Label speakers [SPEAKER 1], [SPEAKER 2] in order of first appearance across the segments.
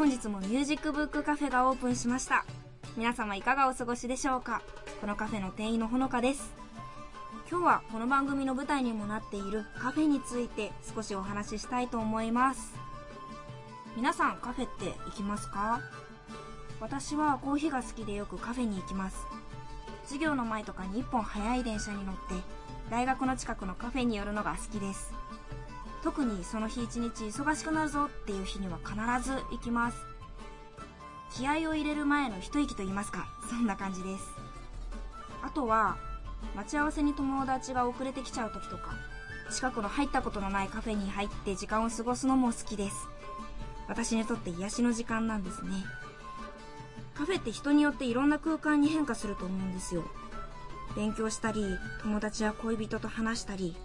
[SPEAKER 1] 本日もミュージックブックカフェがオープンしました。皆様いかがお過ごしでしょうか？このカフェの店員のほのかです。今日はこの番組の舞台にもなっているカフェについて少しお話ししたいと思います。皆さんカフェって行きますか？私はコーヒーが好きでよくカフェに行きます。授業の前とかに一本早い電車に乗って大学の近くのカフェに寄るのが好きです。特にその日一日忙しくなるぞっていう日には必ず行きます。気合を入れる前の一息と言いますかそんな感じです。あとは待ち合わせに友達が遅れてきちゃう時とか近くの入ったことのないカフェに入って時間を過ごすのも好きです。私にとって癒しの時間なんですね。カフェって人によっていろんな空間に変化すると思うんですよ。勉強したり友達や恋人と話したり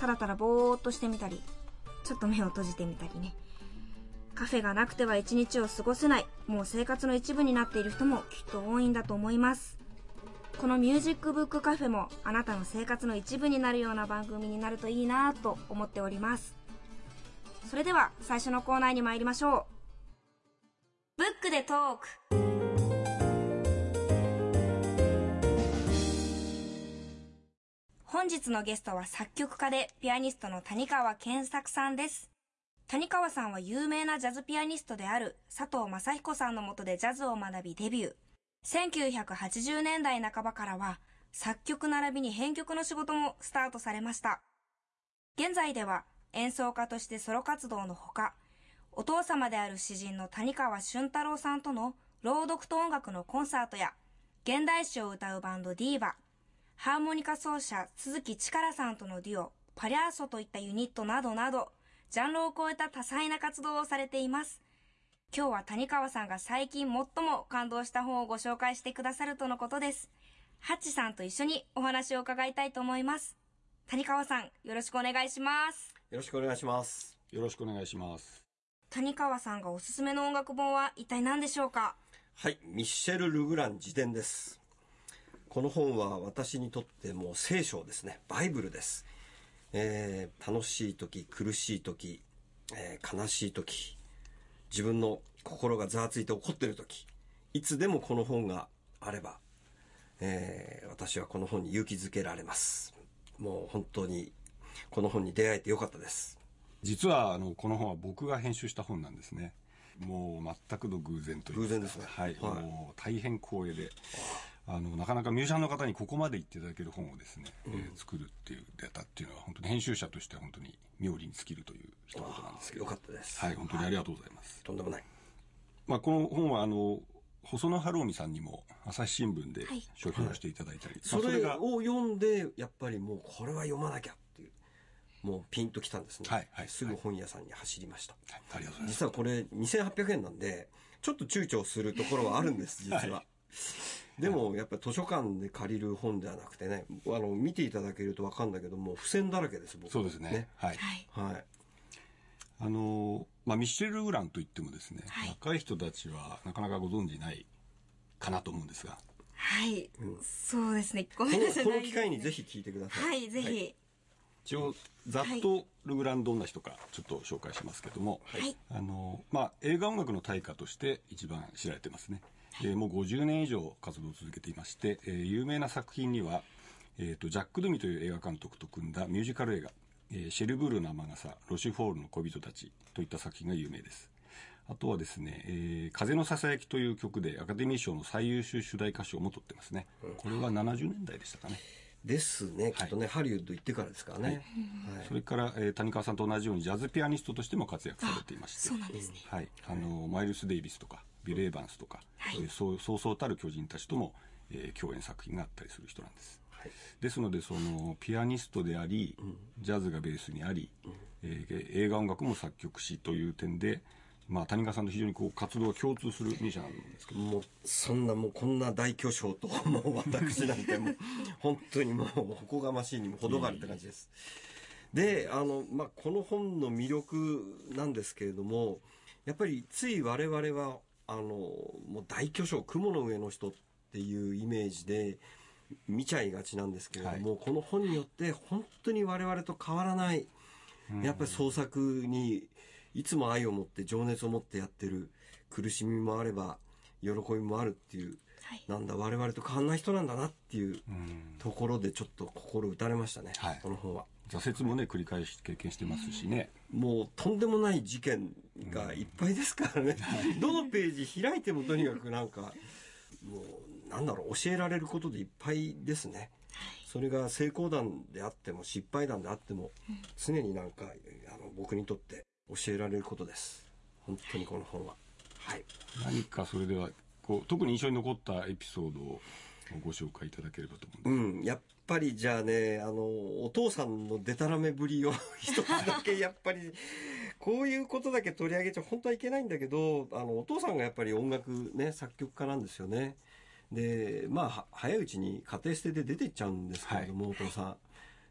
[SPEAKER 1] ただただぼーっとしてみたりちょっと目を閉じてみたりね。カフェがなくては一日を過ごせない。もう生活の一部になっている人もきっと多いんだと思います。このミュージックブックカフェもあなたの生活の一部になるような番組になるといいなと思っております。それでは最初のコーナーに参りましょう。ブックでトーク。本日のゲストは作曲家でピアニストの谷川健作さんです。谷川さんは有名なジャズピアニストである佐藤正彦さんのもとでジャズを学びデビュー。1980年代半ばからは作曲並びに編曲の仕事もスタートされました。現在では演奏家としてソロ活動のほかお父様である詩人の谷川俊太郎さんとの朗読と音楽のコンサートや現代詩を歌うバンドディーバ。ハーモニカ奏者鈴木力さんとのデュオパリャーソといったユニットなどなどジャンルを超えた多彩な活動をされています今日は谷川さんが最近最も感動した本をご紹介してくださるとのことですハッチさんと一緒にお話を伺いたいと思います谷川さんよろしくお願いします
[SPEAKER 2] よろしくお願いします。
[SPEAKER 3] よろしくお願いします。
[SPEAKER 1] 谷川さんがおすすめの音楽本は一体何でしょうか？
[SPEAKER 2] はい、ミッシェル・ルグラン自伝です。この本は私にとってもう聖書ですね。バイブルです。えー楽しい時、苦しい時、えー悲しい時、自分の心がざわついて怒ってる時、いつでもこの本があれば、えー私はこの本に勇気づけられます。もう本当にこの本に出会えてよかったです。
[SPEAKER 3] 実はあのこの本は僕が編集した本なんですね。もう全くの偶然というか
[SPEAKER 2] 偶然ですね
[SPEAKER 3] はい。
[SPEAKER 2] はい
[SPEAKER 3] もう大変光栄で、あのなかなかミュージシャンの方にここまで言っていただける本をですね、えー作るっていうデータっていうのは本当に編集者としては本当に妙利に尽きるという一言なんですけど。
[SPEAKER 2] よかったです。
[SPEAKER 3] はい、本当にありがとうございます。
[SPEAKER 2] とんでもない。
[SPEAKER 3] まあこの本はあの細野晴臣さんにも朝日新聞で
[SPEAKER 1] はい
[SPEAKER 3] 書評していただいたり、ま
[SPEAKER 2] そ
[SPEAKER 3] あ
[SPEAKER 2] れを読んでやっぱりもうこれは読まなきゃっていうもうピンときたんですね、
[SPEAKER 3] はいはい
[SPEAKER 2] すぐ本屋さんに走りました、
[SPEAKER 3] はいありがとうございます。
[SPEAKER 2] 実はこれ2800円なんでちょっと躊躇するところはあるんです実は、
[SPEAKER 3] は
[SPEAKER 2] でもやっぱり図書館で借りる本ではなくてねあの見ていただけると分かるんだけどもう付箋だらけです僕。
[SPEAKER 3] そうですね。はい。
[SPEAKER 1] はい。
[SPEAKER 2] はい。
[SPEAKER 3] あのまあ、ミッシェル・ルグランといってもですね、
[SPEAKER 1] はい。
[SPEAKER 3] 若い人たちはなかなかご存じないかなと思うんですが、
[SPEAKER 1] はい、
[SPEAKER 2] うん。
[SPEAKER 1] そうですね。ご
[SPEAKER 2] こ
[SPEAKER 1] めんなさい。
[SPEAKER 2] のこの機会にぜひ聞いてください。
[SPEAKER 1] はいぜひ。
[SPEAKER 3] 一応ざっとルグランどんな人かちょっと紹介しますけども、
[SPEAKER 1] はい。
[SPEAKER 3] あのまあ、映画音楽の大家として一番知られてますね、でもう50年以上活動を続けていまして、えー有名な作品には、えー、とジャック・ドゥミという映画監督と組んだミュージカル映画「えーシェルブールの雨傘」「ロシュフォールの小人たち」といった作品が有名です。あとはですね、えー風のささやき」という曲でアカデミー賞の最優秀主題歌賞も取ってますね、これは70年代でしたかね。
[SPEAKER 2] ですね。きっとね、ハリウッド行ってからですからね、はい。
[SPEAKER 3] それから、えー谷川さんと同じようにジャズピアニストとしても活躍されていまして。
[SPEAKER 1] そうなんですね。
[SPEAKER 3] はい、あのマイルス・デイビスとかビル・エヴァンスとか、えーそうそうそうたる巨人たちとも、えー共演作品があったりする人なんです、
[SPEAKER 2] はい。
[SPEAKER 3] ですのでそのピアニストであり、ジャズがベースにあり、えー映画音楽も作曲しという点でまあ、谷川さんと非常にこう活動が共通するミュージシャンなんですけど。
[SPEAKER 2] もうそんなもうこんな大巨匠と もう私なんてもう本当にもうおこがましいにも程があるって感じです。であの、まあ、この本の魅力なんですけれどもやっぱりつい我々はあのもう大巨匠雲の上の人っていうイメージで見ちゃいがちなんですけれども、この本によって本当に我々と変わらないやっぱり創作にいつも愛を持って情熱を持ってやってる苦しみもあれば喜びもあるっていう、
[SPEAKER 1] はい。
[SPEAKER 2] なんだ我々と変わんない人なんだなっていう
[SPEAKER 3] うん。
[SPEAKER 2] ところでちょっと心打たれましたね、
[SPEAKER 3] はい。
[SPEAKER 2] この本は。
[SPEAKER 3] 挫折もね繰り返し経験してますしね、
[SPEAKER 2] もうとんでもない事件がいっぱいですからね、どのページ開いてもとにかくなんかもうなんだろう教えられることでいっぱいですね。それが成功談であっても失敗談であっても常になんかあの僕にとって教えられることです。本当にこの本は。はい。
[SPEAKER 3] 何かそれではこう特に印象に残ったエピソードをご紹介いただければと思うんです
[SPEAKER 2] うんやっぱりじゃあねあのお父さんのデタラメぶりを 一つだけやっぱりこういうことだけ取り上げちゃ本当はいけないんだけどあのお父さんがやっぱり音楽ね作曲家なんですよね。でまあは早いうちに家庭捨てで出てっちゃうんですけれども、お父さ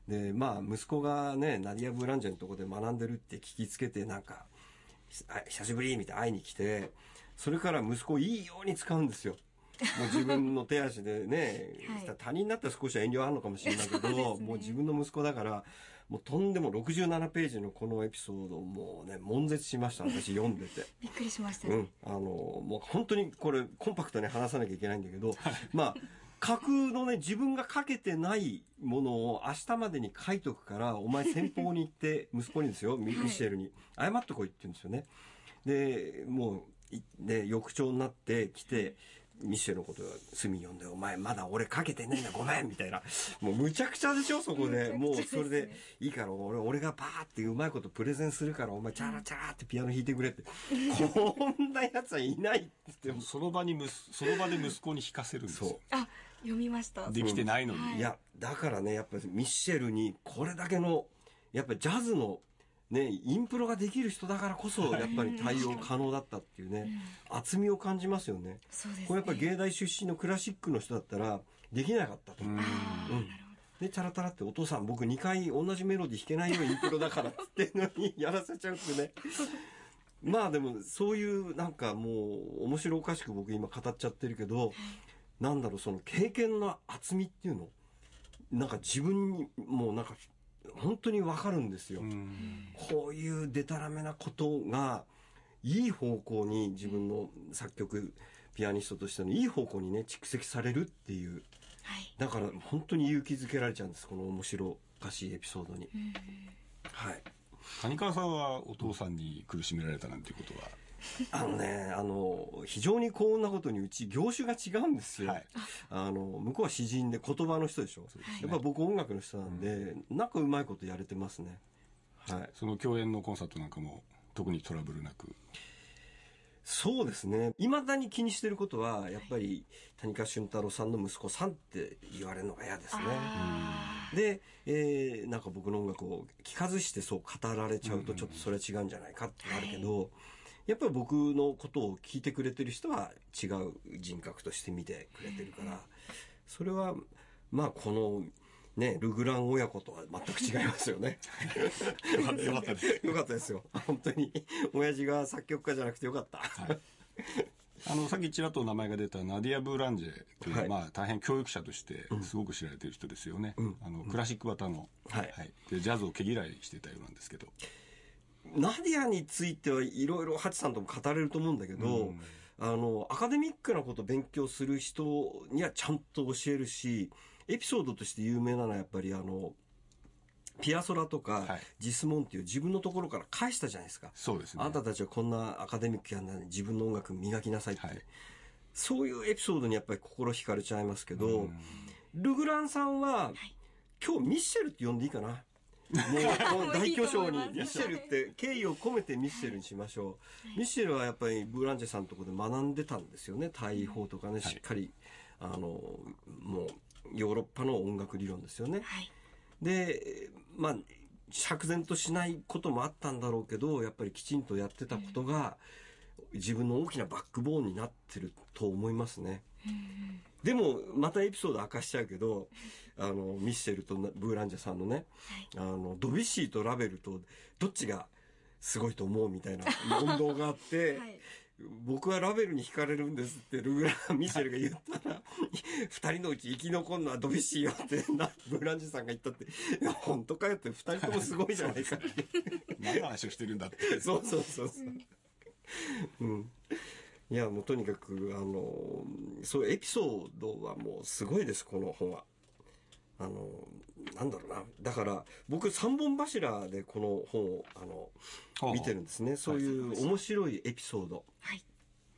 [SPEAKER 2] ん。でまあ息子がねナディア・ブランジェのとこで学んでるって聞きつけてなんかあ久しぶりみたいな会いに来てそれから息子をいいように使うんですよもう自分の手足でね、
[SPEAKER 1] はい。
[SPEAKER 2] 他人だったら少しは遠慮あるのかもしれないけど、もう自分の息子だからもうとんでも67ページのこのエピソードをもうね悶絶しました私読んでて。
[SPEAKER 1] びっくりしました。ね、
[SPEAKER 2] うん、あのもう本当にこれコンパクトに話さなきゃいけないんだけど、まあ架空のね自分が書けてないものを明日までに書いとくからお前先方に行って 息子にですよミミシェルに謝ってこいって言うんですよね。でもういで翌朝になって来てミシェルのことを隅に呼んで「お前まだ俺書けてねえんだごめん」みたいな。もうむちゃくちゃでしょそこで。もうそれでいいから俺俺がバーってうまいことプレゼンするからお前チャラチャラってピアノ弾いてくれって。こんなやつはいないって
[SPEAKER 3] その場にむすその場で息子に弾かせるんですよ。
[SPEAKER 2] そう。
[SPEAKER 1] あ読みました。
[SPEAKER 3] できてないのに、
[SPEAKER 1] はい。
[SPEAKER 2] いやだからねやっぱりミッシェルにこれだけのやっぱりジャズのねインプロができる人だからこそやっぱり対応可能だったっていうね厚みを感じますよね。
[SPEAKER 1] そうですね。
[SPEAKER 2] これやっぱり芸大出身のクラシックの人だったらできなかったと。
[SPEAKER 3] うん。
[SPEAKER 2] うんでチャラタラってお父さん僕2回同じメロディー弾けないよインプロだからってってのに やらせちゃうってね。まあでもそういうなんかもう面白おかしく僕今語っちゃってるけど、なんだろうその経験の厚みっていうのなんか自分にもうなんか本当にわかるんですよ、
[SPEAKER 3] うん。
[SPEAKER 2] こういうデタラメなことがいい方向に自分の作曲ピアニストとしてのいい方向にね蓄積されるっていう。
[SPEAKER 1] はい。
[SPEAKER 2] だから本当に勇気づけられちゃうんですこの面白おかしいエピソードに、はい。
[SPEAKER 3] 谷川さんはお父さんに苦しめられたなんていうことは？
[SPEAKER 2] あのねあの非常に幸運なことにうち業種が違うんですよ、
[SPEAKER 3] はい。
[SPEAKER 2] あの向こうは詩人で言葉の人でしょ、やっぱ僕音楽の人なんで、なんかうまいことやれてますね。はい。
[SPEAKER 3] その共演のコンサートなんかも特にトラブルなく。
[SPEAKER 2] そうですね。いまだに気にしてることはやっぱり谷川俊太郎さんの息子さんって言われるのが嫌ですね。
[SPEAKER 1] あ
[SPEAKER 2] で、えーなんか僕の音楽を聞かずしてそう語られちゃうとちょっとそれは違うんじゃないかってなるけど、やっぱり僕のことを聞いてくれてる人は違う人格として見てくれてるから、それはまあこのねルグラン親子とは全く違いますよね。
[SPEAKER 3] よかったよかったです。
[SPEAKER 2] よかったですよ。本当に。親父が作曲家じゃなくてよかった、
[SPEAKER 3] あのさっきちらっと名前が出たナディア・ブーランジェという、
[SPEAKER 2] はい。
[SPEAKER 3] まあ、大変教育者としてすごく知られている人ですよね、
[SPEAKER 2] ん。
[SPEAKER 3] あのクラシック型の、
[SPEAKER 2] はい。
[SPEAKER 3] でジャズを毛嫌いしてたようなんですけど
[SPEAKER 2] ナディアについてはいろいろハチさんとも語れると思うんだけど、
[SPEAKER 3] うん。
[SPEAKER 2] あのアカデミックなことを勉強する人にはちゃんと教えるしエピソードとして有名なのはやっぱりあのピアソラとか、
[SPEAKER 3] はい。
[SPEAKER 2] ジスモンっていう自分のところから返したじゃないですか。
[SPEAKER 3] そうですね。
[SPEAKER 2] あなたたちはこんなアカデミックやんなのに自分の音楽磨きなさいって、
[SPEAKER 3] はい。
[SPEAKER 2] そういうエピソードにやっぱり心惹かれちゃいますけど、
[SPEAKER 3] うん。
[SPEAKER 2] ルグランさんは、今日ミッシェルって呼んでいいかな？もうこの大巨匠にミッシェルって敬意を込めてミッシェルにしましょう、ミッシェルはやっぱりブーランジェさんのところで学んでたんですよね。大砲とかねしっかり、あのもうヨーロッパの音楽理論ですよね。
[SPEAKER 1] はい。
[SPEAKER 2] でまあ釈然としないこともあったんだろうけどやっぱりきちんとやってたことが自分の大きなバックボーンになってると思いますね。でも、またエピソード明かしちゃうけど、あの、ミッシェルとブーランジャさんのね、あの、ドビュッシーとラベルとどっちがすごいと思うみたいな問答があって、
[SPEAKER 1] はい
[SPEAKER 2] 僕はラベルに惹かれるんですってルグラン・ミシェルが言ったら、二人のうち生き残るのはドビュッシーよってな、ブーランジャさんが言ったって、いや、本当かよって二人ともすごいじゃないかって。
[SPEAKER 3] 何の話をしてるんだって。
[SPEAKER 2] そうそうそうそう。うん。いや、もうとにかく、あの、そういうエピソードはもうすごいです、この本は。あの、なんだろうな。だから、僕三本柱でこの本を、あの、
[SPEAKER 3] はあ
[SPEAKER 2] 見てるんですね。そういう面白いエピソード。
[SPEAKER 1] はい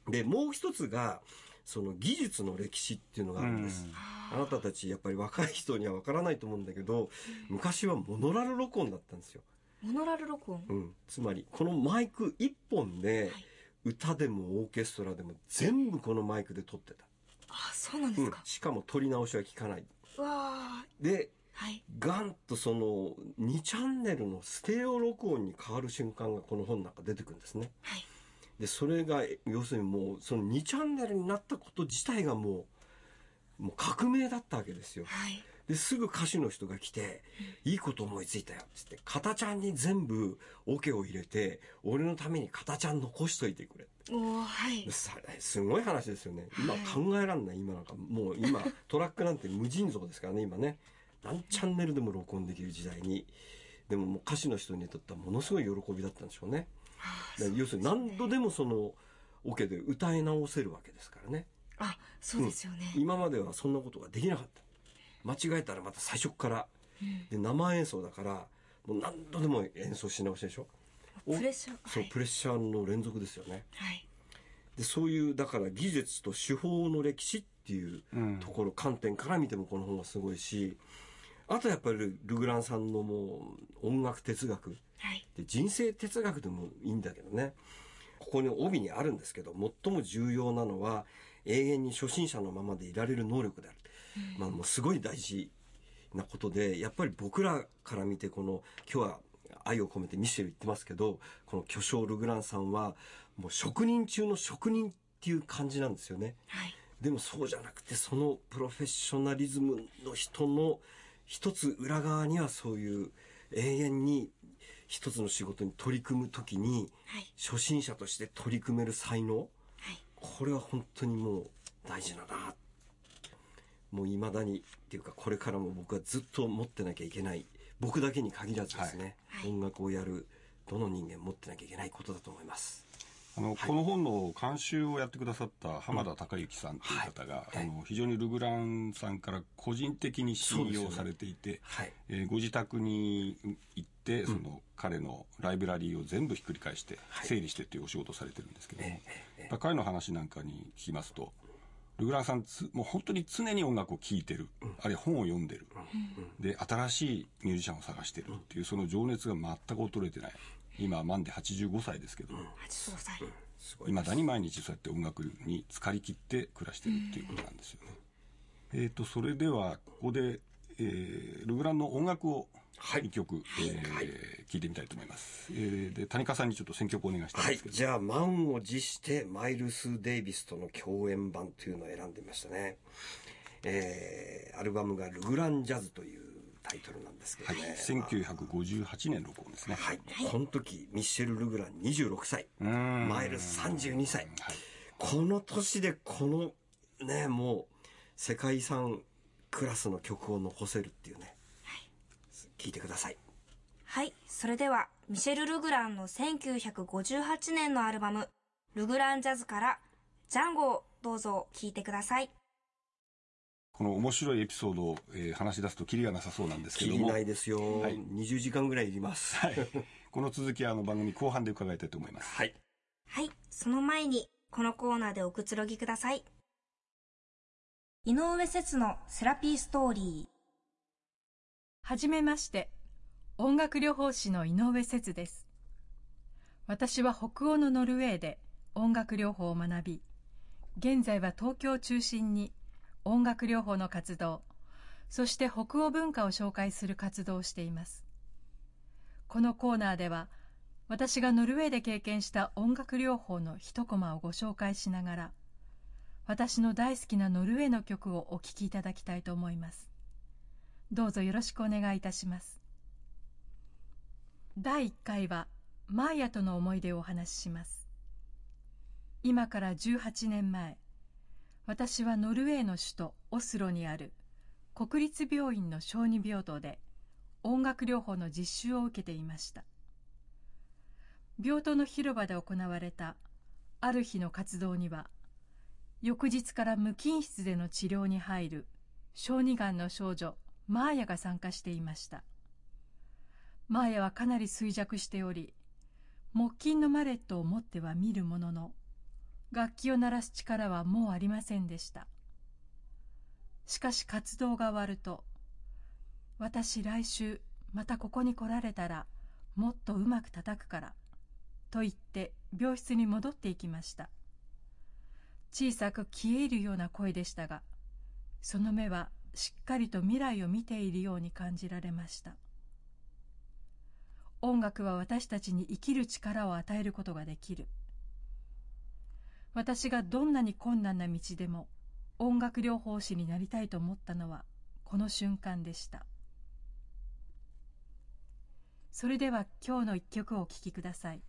[SPEAKER 2] で、もう一つが、その技術の歴史っていうのがあるんです。あなたたち、やっぱり若い人にはわからないと思うんだけど、昔はモノラル録音だったんですよ。
[SPEAKER 1] モノラル録音？
[SPEAKER 2] うん、つまりこのマイク一本で
[SPEAKER 1] はい
[SPEAKER 2] 歌でもオーケストラでも全部このマイクで撮ってた、
[SPEAKER 1] あそうなんで
[SPEAKER 2] うん。
[SPEAKER 1] すか、
[SPEAKER 2] しかも撮り直しは聞かない。う
[SPEAKER 1] わー
[SPEAKER 2] で
[SPEAKER 1] はい。
[SPEAKER 2] ガンとその2チャンネルのステレオ録音に変わる瞬間がこの本の中出てくるんですね。
[SPEAKER 1] はい。
[SPEAKER 2] でそれが要するにもうその2チャンネルになったこと自体がもうもう革命だったわけですよ。
[SPEAKER 1] はい。
[SPEAKER 2] ですぐ歌手の人が来て「いいこと思いついたよ」っつって「片ちゃんに全部オケを入れて俺のために片ちゃん残しといてくれ」
[SPEAKER 1] おーはい。
[SPEAKER 2] さすごい話ですよね。今
[SPEAKER 1] はい。
[SPEAKER 2] 考えらんない。今なんかもう今 トラックなんて無尽蔵ですからね今ね。何チャンネルでも録音できる時代に。でももう歌手の人にとってはものすごい喜びだったんでしょうね。だから要するに何度でもそのオケで歌い直せるわけですからね。
[SPEAKER 1] あそうですよね、
[SPEAKER 2] 今まではそんなことができなかった間違えたらまた最初から。
[SPEAKER 1] うん。
[SPEAKER 2] で生演奏だからもう何度でも演奏し直しでしょ？お
[SPEAKER 1] プレッシャー。
[SPEAKER 2] そう、プレッシャーの連続ですよね。
[SPEAKER 1] はい。
[SPEAKER 2] でそういうだから技術と手法の歴史っていう
[SPEAKER 3] うん。
[SPEAKER 2] ところ、観点から見てもこの本はすごいしあとやっぱりルルグランさんのもう音楽哲学。
[SPEAKER 1] はい。
[SPEAKER 2] で人生哲学でもいいんだけどね。ここに帯にあるんですけど最も重要なのは永遠に初心者のままでいられる能力である、まあもうすごい大事なことでやっぱり僕らから見てこの今日は愛を込めてミシェル言ってますけどこの巨匠ルグランさんはもう職人中の職人っていう感じなんですよね。
[SPEAKER 1] はい。
[SPEAKER 2] でもそうじゃなくてそのプロフェッショナリズムの人の一つ裏側にはそういう永遠に一つの仕事に取り組む時に
[SPEAKER 1] はい。
[SPEAKER 2] 初心者として取り組める才能。
[SPEAKER 1] はい。
[SPEAKER 2] これは本当にもう大事だなもう未だにっていうかこれからも僕はずっと持ってなきゃいけない。僕だけに限らずですね、
[SPEAKER 1] はい。
[SPEAKER 2] 音楽をやるどの人間持ってなきゃいけないことだと思います。
[SPEAKER 3] あの、この本の監修をやってくださった浜田孝之さんという方が、
[SPEAKER 2] はい。
[SPEAKER 3] あの非常にルグランさんから個人的に信用されていて、
[SPEAKER 2] はい。
[SPEAKER 3] えーご自宅に行って、その彼のライブラリーを全部ひっくり返して、整理してっていうお仕事をされてるんですけども、やっぱ彼の話なんかに聞きますと、ルグランさんつ、もう本当に常に音楽を聴いてる、あるいは本を読んでる、で、新しいミュージシャンを探してるっていう、その情熱が全く衰えてない。今、満で85歳ですけど。も、
[SPEAKER 1] 85歳。
[SPEAKER 2] い
[SPEAKER 3] いまだに毎日そうやって音楽に浸かりきって暮らしてるっていうことなんですよね。えっ、と、それでは、ここで、えールグランの音楽を
[SPEAKER 2] はい
[SPEAKER 3] 一曲、えー聞いてみたいと思います。えーで、谷川さんにちょっと選曲をお願いしたいん
[SPEAKER 2] はい
[SPEAKER 3] ですけ。ど、
[SPEAKER 2] じゃあ、満を持して、マイルス・デイビスとの共演版というのを選んでみましたね。えー、アルバムがルグラン・ジャズというタイトルなんですけど
[SPEAKER 3] はい、
[SPEAKER 2] ね。
[SPEAKER 3] 1958年録音ですね。
[SPEAKER 2] はい。この時、ミッシェル・ルグラン26歳。マイルス32歳。
[SPEAKER 3] はい。
[SPEAKER 2] この年でこの、ね、もう、世界遺産クラスの曲を残せるっていうね。聞いてください。
[SPEAKER 1] はいそれではミシェル・ルグランの1958年のアルバム「ルグランジャズ」から「ジャンゴ」をどうぞ聴いてください
[SPEAKER 3] この面白いエピソードを、えー話し出すとキリがなさそうなんですけども、
[SPEAKER 2] ないですよ。
[SPEAKER 3] はい
[SPEAKER 2] 20時間ぐらいいります。
[SPEAKER 3] はい。この続きはあの番組後半で伺いたいと思います。
[SPEAKER 2] はい。
[SPEAKER 1] はいその前にこのコーナーでおくつろぎください井上節のセラピーストーリー
[SPEAKER 4] はじめまして。音楽療法士の井上節です。私は北欧のノルウェーで音楽療法を学び、現在は東京を中心に音楽療法の活動、そして北欧文化を紹介する活動をしています。このコーナーでは、私がノルウェーで経験した音楽療法の一コマをご紹介しながら私の大好きなノルウェーの曲をお聴きいただきたいと思いますどうぞよろしくお願いいたします。第1回はマーヤとの思い出をお話しします。今から18年前私はノルウェーの首都オスロにある国立病院の小児病棟で音楽療法の実習を受けていました。病棟の広場で行われたある日の活動には翌日から無菌室での治療に入る小児がんの少女マーヤが参加していました。マーヤはかなり衰弱しており木琴のマレットを持っては見るものの楽器を鳴らす力はもうありませんでした。しかし活動が終わると「私来週またここに来られたらもっとうまく叩くから」と言って病室に戻っていきました。小さく消え入るような声でしたがその目はしっかりと未来を見ているように感じられました。音楽は私たちに生きる力を与えることができる。私がどんなに困難な道でも音楽療法士になりたいと思ったのはこの瞬間でした。それでは今日の一曲をお聴きください。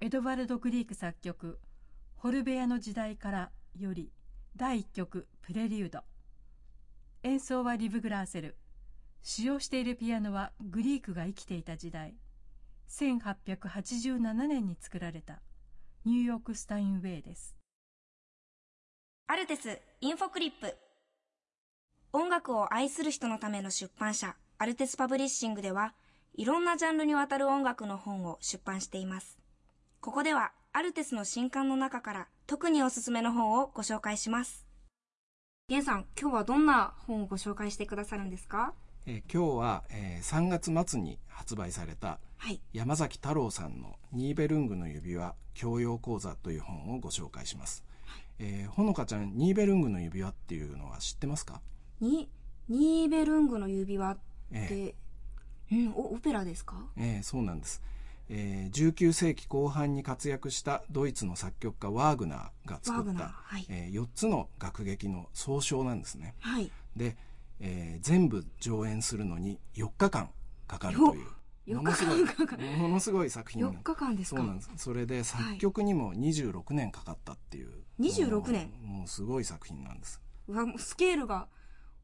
[SPEAKER 4] エドワルド・グリーク作曲「ホルベアの時代から」より第1曲「プレリュード」演奏はリブ・グラーセル。使用しているピアノはグリークが生きていた時代。1887年に作られた。ニューヨーク・スタインウェイです。
[SPEAKER 1] アルテスインフォクリップ。音楽を愛する人のための出版社アルテスパブリッシングではいろんなジャンルにわたる音楽の本を出版しています。ここではアルテスの新刊の中から特におすすめの本をご紹介します。ゲンさん、今日はどんな本をご紹介してくださるんですか？
[SPEAKER 5] えー、今日は、えー、3月末に発売された、はい、山崎太郎さんの「ニーベルングの指輪教養講座」という本をご紹介します。えー、ほのかちゃんニーベルングの指輪っていうのは知ってますか？
[SPEAKER 1] にニーベルングの指輪って、えー、うん、オペラですか？
[SPEAKER 5] ええそうなんです。えー、19世紀後半に活躍したドイツの作曲家ワーグナーが作った、はい、えー、4つの楽劇の総称なんですね。はい、で、えー、全部上演するのに4日間かかるという。ものすごいものすごい作品
[SPEAKER 1] 4日間です
[SPEAKER 5] か？そうなんです。それで作曲にも26年かかったっていう、
[SPEAKER 1] はい、26年。
[SPEAKER 5] もうすごい作品なんです。
[SPEAKER 1] スケールが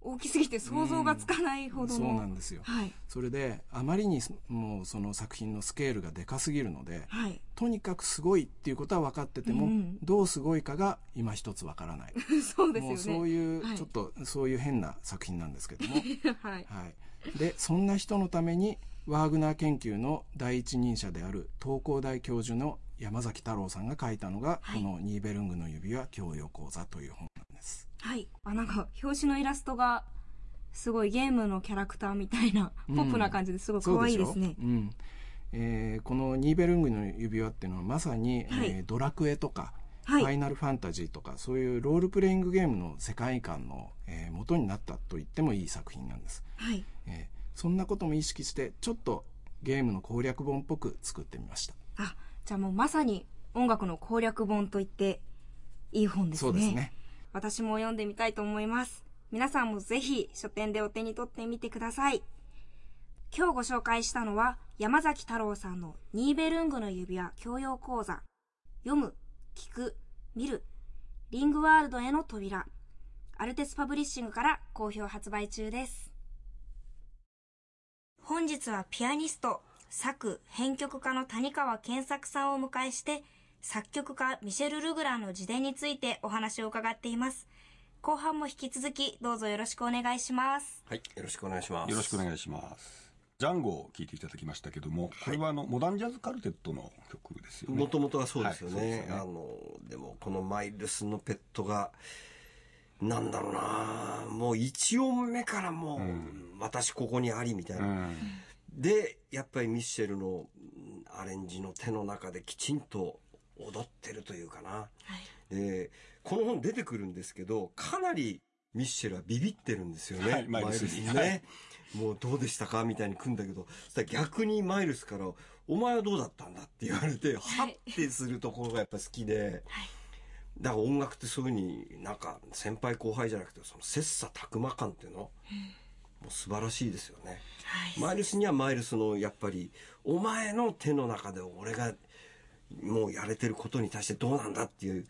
[SPEAKER 1] 大きすぎて想像がつかないほどの、
[SPEAKER 5] そうなんですよ、はい、それであまりにもうその作品のスケールがでかすぎるので、はい、とにかくすごいっていうことは分かってても、うん、どうすごいかが今一つ分からない。
[SPEAKER 1] そうですよね。
[SPEAKER 5] そういう、はい、ちょっとそういう変な作品なんですけども、はい、はい、でそんな人のためにワーグナー研究の第一人者である東工大教授の山崎太郎さんが書いたのが、この「ニーベルングの指輪教養講座」という本なんです。
[SPEAKER 1] はい。あ、なんか、表紙のイラストが、すごいゲームのキャラクターみたいな、ポップな感じですごい可愛いですね。
[SPEAKER 5] うん。えー、このニーベルングの指輪っていうのはまさに、はい、えー、ドラクエとか、はい、ファイナルファンタジーとかそういうロールプレイングゲームの世界観の、えー、元になったと言ってもいい作品なんです、はいえー、そんなことも意識してちょっとゲームの攻略本っぽく作ってみました
[SPEAKER 1] あじゃあもうまさに音楽の攻略本と言っていい本ですねそうですね私も読んでみたいと思います。皆さんもぜひ書店でお手に取ってみてください。今日ご紹介したのは山崎太郎さんのニーベルングの指輪教養講座。読む、聞く、見る。リングワールドへの扉。アルテスパブリッシングから好評発売中です。本日はピアニスト、作、編曲家の谷川健作さんをお迎えして、作曲家ミシェル・ルグランの自伝についてお話を伺っています。後半も引き続きどうぞよろしくお願いします。
[SPEAKER 2] はい、よろしくお願いします。
[SPEAKER 3] よろしくお願いします。ジャンゴを聴いていただきましたけども、これはあの、モダンジャズカルテットの曲ですよね。
[SPEAKER 2] もともとはそうですよね。はい、ねあの、でもこのマイルスのペットが、なんだろうなもう一音目からもう、うん、私ここにありみたいな。うん、で、やっぱりミッシェルのアレンジの手の中できちんと踊ってるというかな。はい、で、この本出てくるんですけど、かなりミッシェルはビビってるんですよね。はい、マイルスに。ね。はい、もうどうでしたか？みたいに来るんだけど、逆にマイルスから、お前はどうだったんだって言われて、はってするところがやっぱ好きで、だから音楽ってそういうふうになんか先輩後輩じゃなくてその切磋琢磨感っていうの、もう素晴らしいですよね、マイルスにはマイルスのやっぱりお前の手の中で俺がもうやれてることに対してどうなんだっていう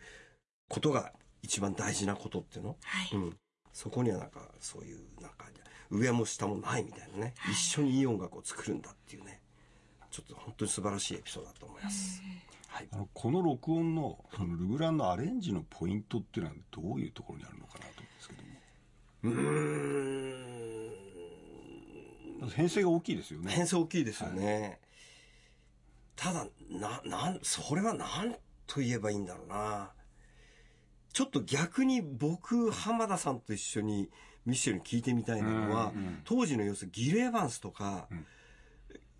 [SPEAKER 2] ことが一番大事なことっていうの、うん、そこにはなんかそういうなんか上も下もないみたいなね、一緒にいい音楽を作るんだっていうね。ちょっと本当に素晴らしいエピソードだと思います。
[SPEAKER 3] はい、あのこの録音のそのルグランのアレンジのポイントっていうのはどういうところにあるのかなと思うんですけども。うん編成が大きいですよね。
[SPEAKER 2] 編成大きいですよね。はい、ただ、な、なん、それは何と言えばいいんだろうな。ちょっと逆に僕、浜田さんと一緒にミッシェルに聞いてみたいのは、うんうん、当時の要するにギル・エヴァンスとか、うん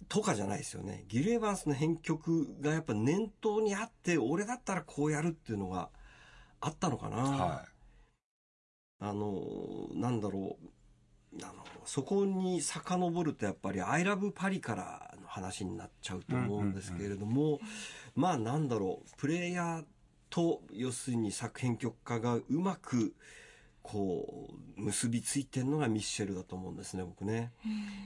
[SPEAKER 2] とかじゃないですよね。ギル・エヴァンスの編曲がやっぱ念頭にあって、俺だったらこうやるっていうのがあったのかな。はい、あの、なんだろう。あの、そこに遡るとやっぱり、アイラブパリからの話になっちゃうと思うんですけれども、うんうんうん、まあなんだろう、プレイヤーと、要するに作編曲家がうまく、こう結びついてるのがミッシェルだと思うんですね僕ね、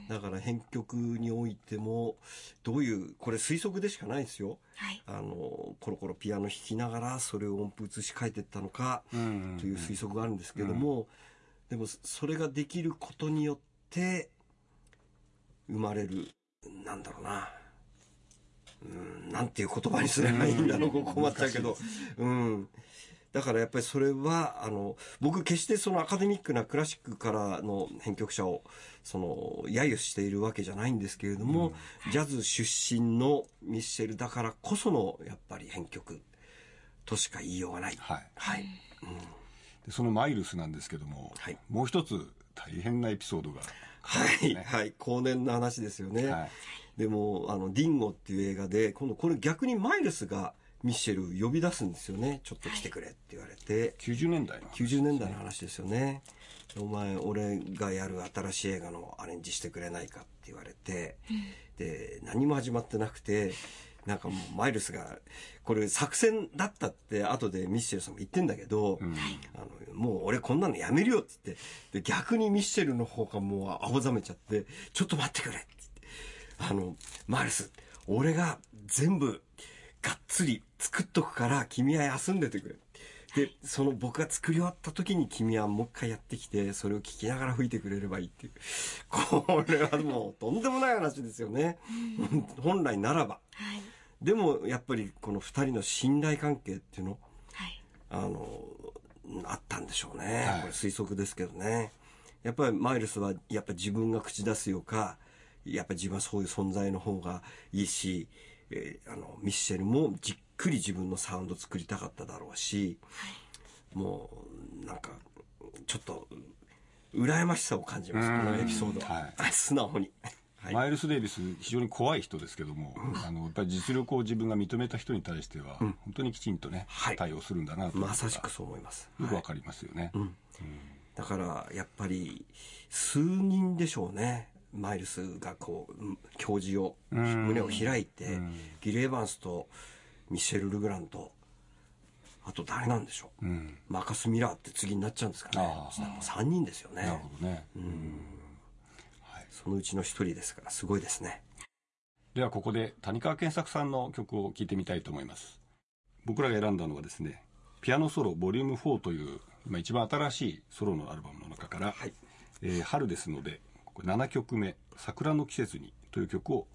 [SPEAKER 2] だから編曲においてもどういうこれ推測でしかないですよ、はい、あのコロコロピアノ弾きながらそれを音符移し替えていったのかという推測があるんですけども、でもそれができることによって生まれるなんだろうな。うんなんていう言葉にすればいいんだろう、困っちゃうけど、うん。だからやっぱりそれは、あの、僕決してそのアカデミックなクラシックからの編曲者を、その、揶揄しているわけじゃないんですけれども、うん、ジャズ出身のミッシェルだからこその、やっぱり編曲としか言いようがない。はい。はい。
[SPEAKER 3] うん、そのマイルスなんですけども、はい、もう一つ大変なエピソードが、ね、
[SPEAKER 2] はい、はい。後年の話ですよね。はい、でも、あの、ディンゴっていう映画で、今度これ逆にマイルスが、ミッシェル呼び出すんですよね。ちょっと来てくれって言われて。
[SPEAKER 3] 90年代の
[SPEAKER 2] 話、ね、90年代の話ですよね。お前、俺がやる新しい映画のアレンジしてくれないかって言われて、で、何も始まってなくて、なんかもうマイルスが、これ作戦だったって後でミッシェルさんも言ってんだけど、うん、あのもう俺こんなのやめるよって言って、で逆にミッシェルの方がもう青ざめちゃって、ちょっと待ってくれって言って、あの、マイルス、俺が全部がっつり作っとくから君は休んでてくれ。で、その僕が作り終わった時に君はもう一回やってきて、それを聞きながら吹いてくれればいいっていう。これはもうとんでもない話ですよね。本来ならば。はい、でもやっぱりこの二人の信頼関係っていうの、はい、あの、あったんでしょうね。はい、これ推測ですけどね。やっぱりマイルスはやっぱ自分が口出すよか、やっぱ自分はそういう存在の方がいいし、えー、あのミッシェルもじっくり自分のサウンド作りたかっただろうし、はい、もうなんかちょっと羨ましさを感じます。このエピソードは、はい、素直に。
[SPEAKER 3] はい、マイルス・デイビス非常に怖い人ですけども、うん、あのやっぱり実力を自分が認めた人に対しては、うん、本当にきちんとね、はい、対応するんだなと
[SPEAKER 2] まさしくそう思います。
[SPEAKER 3] よくわかりますよね、うん、
[SPEAKER 2] だからやっぱり数人でしょうね。マイルスがこう教授を胸を開いてギル・エヴァンスとミシェル・ルグラントあと誰なんでしょう、うん、マカス・ミラーって次になっちゃうんですかね。もう3人ですよね。なるほどね、うん。はい、そのうちの1人ですからすごいですね
[SPEAKER 3] ではここで谷川健作さんの曲を聴いてみたいと思います僕らが選んだのはですねピアノソロボリューム4という今一番新しいソロのアルバムの中から、はいえー、春ですのでこれ7曲目「桜の季節に」という曲を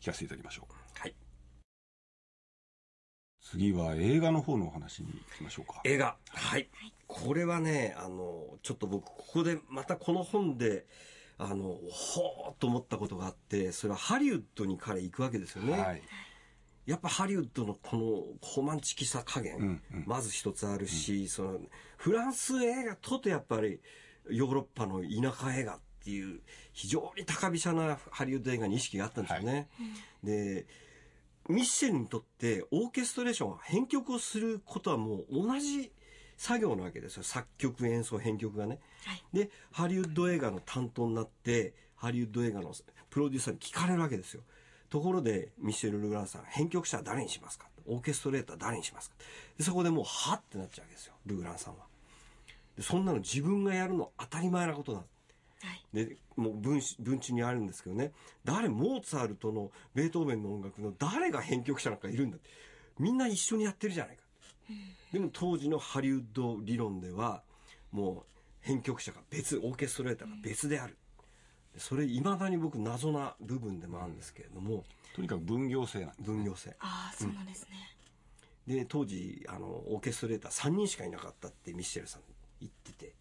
[SPEAKER 3] 聴かせていただきましょう。はい。次は映画の方のお話に行きましょうか。
[SPEAKER 2] 映画。はい。これはね、あの、ちょっと僕、ここでまたこの本で、あの、ほーと思ったことがあって、それはハリウッドに彼行くわけですよね。はい。やっぱハリウッドのこのロマンチキさ加減、うんうん、まず一つあるし、うん、その、フランス映画とてやっぱり、ヨーロッパの田舎映画っていう非常に高飛車なハリウッド映画に意識があったんですよね。はい、でミッシェルにとってオーケストレーション編曲をすることはもう同じ作業なわけですよ。作曲演奏編曲がね。はい、でハリウッド映画の担当になってハリウッド映画のプロデューサーに聞かれるわけですよ。ところでミシェル・ルグランさん編曲者は誰にしますか？オーケストレーター誰にしますか？でそこでもうはってなっちゃうわけですよルグランさんは。でそんなの自分がやるの当たり前なことなんですでもう文文中にあるんですけどね。誰モーツァルトのベートーベンの音楽の誰が編曲者なんかいるんだみんな一緒にやってるじゃないか、でも当時のハリウッド理論ではもう編曲者が別オーケストレーターが別である、それいまだに僕謎な部分でもあるんですけれども、
[SPEAKER 3] とにかく分業制なんです、
[SPEAKER 2] ね、分業制。
[SPEAKER 1] ああそうなんですね、
[SPEAKER 2] うん、で当時あのオーケストレーター3人しかいなかったってミッシェルさん言ってて。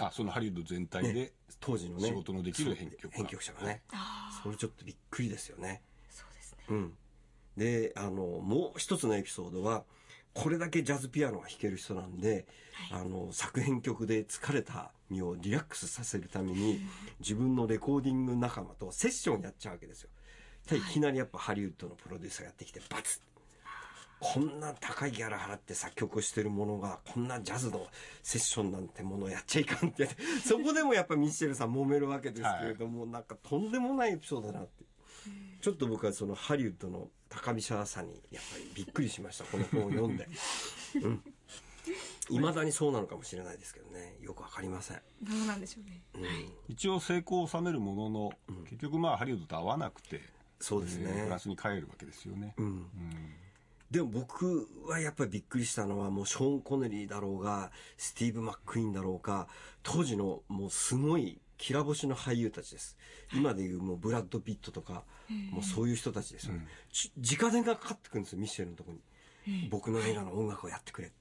[SPEAKER 3] あそのハリウッド全体で、ね、
[SPEAKER 2] 当時のね。
[SPEAKER 3] 仕事のできる編曲
[SPEAKER 2] 編曲者がね。それちょっとびっくりですよね。
[SPEAKER 1] そうですね。
[SPEAKER 2] うん。であのもう一つのエピソードはこれだけジャズピアノが弾ける人なんで、はい、あの作編曲で疲れた身をリラックスさせるために、自分のレコーディング仲間とセッションやっちゃうわけですよ。い。きなりやっぱハリウッドのプロデューサーやってきてバツこんな高いギャラ払って作曲をしてるものが、こんなジャズのセッションなんてものをやっちゃいかんって、そこでもやっぱミッシェルさん揉めるわけですけれども、はい、なんかとんでもないエピソードだなって。ちょっと僕はそのハリウッドの高飛車さにやっぱりびっくりしました。この本を読んで。うん。いまだにそうなのかもしれないですけどね。よくわかりません。
[SPEAKER 1] どうなんでしょうね、
[SPEAKER 3] うん、一応成功を収めるものの、うん、結局まあハリウッドと合わなくて
[SPEAKER 2] そうですね、
[SPEAKER 3] えー、フランスに帰るわけですよね、
[SPEAKER 2] うん、うん、でも僕はやっぱりびっくりしたのはもうショーン・コネリーだろうがスティーブ・マック・イーンだろうか当時のもうすごいきら星の俳優たちです。今でいうもうブラッド・ピットとか、もうそういう人たちですよね。直電がかかってくるんですよ、ミシェルのとこに。僕の映画の音楽をやってくれ。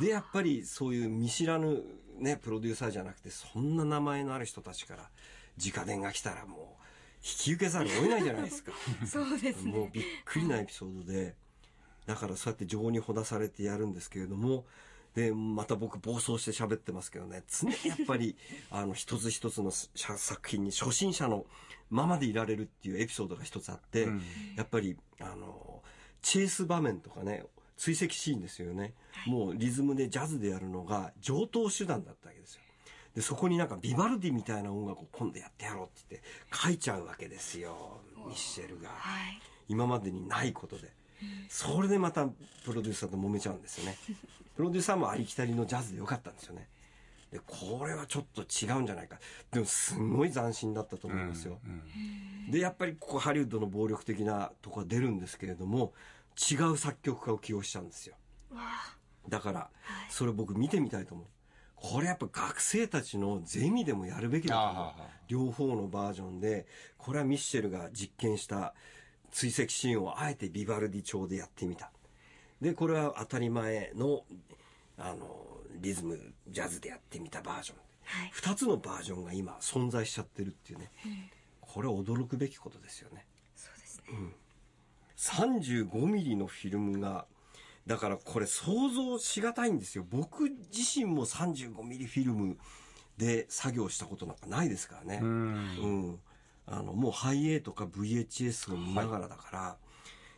[SPEAKER 2] で、やっぱりそういう見知らぬね、プロデューサーじゃなくて、そんな名前のある人たちから、直電が来たらもう、引き受けざるを得ないじゃないですか。
[SPEAKER 1] そうですね。
[SPEAKER 2] もうびっくりなエピソードで、だからそうやって情にほだされてやるんですけれども、で、また僕暴走して喋ってますけどね、常にやっぱり、あの、一つ一つの作品に初心者のままでいられるっていうエピソードが一つあって、うん、やっぱり、あの、チェイス場面とかね、追跡シーンですよね。もうリズムでジャズでやるのが上等手段だったわけですよ。で、そこになんかビバルディみたいな音楽を今度やってやろうって言って書いちゃうわけですよ。ミッシェルが。はい、今までにないことで。それでまたプロデューサーと揉めちゃうんですよね。プロデューサーもありきたりのジャズでよかったんですよね。で、これはちょっと違うんじゃないか。でもすごい斬新だったと思うんですよ。うんうん、で、やっぱりここハリウッドの暴力的なとこが出るんですけれども、違う作曲家を起用しちゃうんですよ。だから、それ僕見てみたいと思う。これやっぱ学生たちのゼミでもやるべきだと思う。両方のバージョンで、これはミッシェルが実験した追跡シーンをあえてビバルディ調でやってみた。で、これは当たり前の、あの、リズム、ジャズでやってみたバージョン。はい、2つのバージョンが今存在しちゃってるっていうね。うん、これ驚くべきことですよね。
[SPEAKER 1] そうですね。うん。
[SPEAKER 2] 35ミリのフィルムが、だからこれ想像しがたいんですよ。僕自身も35ミリフィルムで作業したことなんかないですからね。うんうんあの、もうハイエーとか VHS を見ながらだから、はい、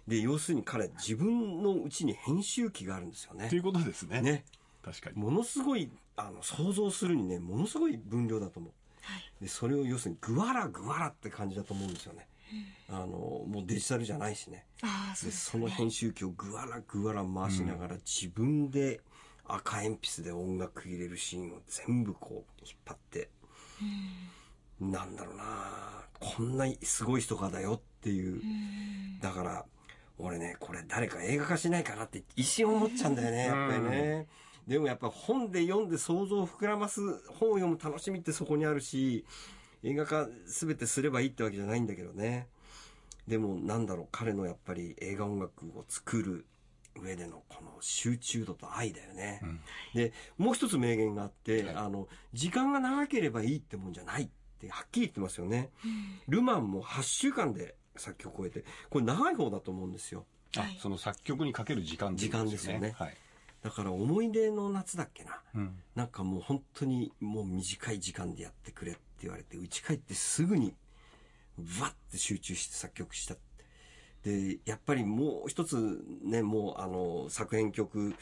[SPEAKER 2] で、要するに彼、自分のうちに編集機があるんですよね。
[SPEAKER 3] ということですね。
[SPEAKER 2] ね。
[SPEAKER 3] 確かに。
[SPEAKER 2] ものすごい、あの、想像するにね、ものすごい分量だと思う。はい、で、それを要するに、ぐわらぐわらって感じだと思うんですよね。うん、あの、もうデジタルじゃないしね。
[SPEAKER 1] あそうで
[SPEAKER 2] す、ね、その編集機をぐわらぐわら回しながら、自分で赤鉛筆で音楽入れるシーンを全部こう引っ張って、うん、なんだろうなこんなすごい人がだよっていう。だから、俺ね、これ誰か映画化しないかなって一瞬思っちゃうんだよね、やっぱりね。でもやっぱ本で読んで想像を膨らます本を読む楽しみってそこにあるし、映画化全てすればいいってわけじゃないんだけどね。でもなんだろう、彼のやっぱり映画音楽を作る上でのこの集中度と愛だよね。うん、で、もう一つ名言があって、はい、あの、時間が長ければいいってもんじゃないってはっきり言ってますよね。うん、ルマンも8週間で作曲を終えて、これ長い方だと思うんですよ。
[SPEAKER 3] あ、その作曲にかける時間、
[SPEAKER 2] ね、時間ですよね。はい。だから思い出の夏だっけな、うん、なんかもう本当にもう短い時間でやってくれって言われて、家帰ってすぐに、わって集中して作曲したで、やっぱりもう一つね、もうあの、作編曲、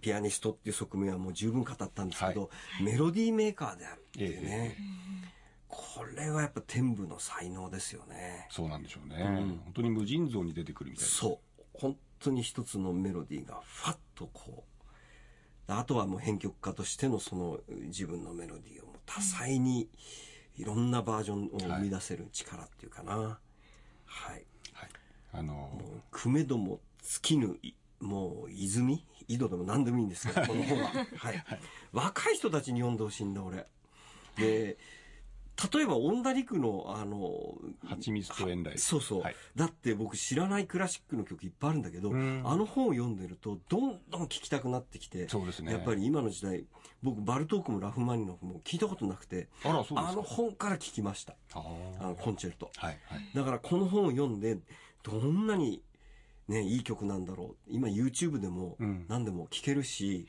[SPEAKER 2] ピアニストっていう側面はもう十分語ったんですけど、はい、メロディーメーカーであるっていうね。これはやっぱ天部の才能ですよね。
[SPEAKER 3] そうなんでしょうね。
[SPEAKER 2] うん
[SPEAKER 3] 本当に無尽蔵に出てくるみたいです。
[SPEAKER 2] そう。本当に一つのメロディーがファッとこう。あとはもう編曲家としてのその自分のメロディーをもう多彩にいろんなバージョンを生み出せる力っていうかな。はい。
[SPEAKER 3] はい。あの
[SPEAKER 2] もう、くめども尽きぬ、いもう、泉？井戸でも何でもいいんですけど、この本は。はい。若い人たちに読んでほしいんだ、俺。で、例えば、恩田陸の、あの、
[SPEAKER 3] 蜂蜜と遠来
[SPEAKER 2] そうそう、
[SPEAKER 3] はい
[SPEAKER 2] だって僕知らないクラシックの曲いっぱいあるんだけど、
[SPEAKER 3] うん
[SPEAKER 2] あの本を読んでると、どんどん聴きたくなってきて、
[SPEAKER 3] そうですね
[SPEAKER 2] やっぱり今の時代、僕、バルトークもラフマニノフも聞いたことなくて、
[SPEAKER 3] あら、そうですか。
[SPEAKER 2] あの本から聞きました。
[SPEAKER 3] あ
[SPEAKER 2] の、コンチェルト。
[SPEAKER 3] はい、はい。
[SPEAKER 2] だからこの本を読んで、どんなにね、いい曲なんだろう。今 YouTube でも
[SPEAKER 3] うん
[SPEAKER 2] 何でも聴けるし、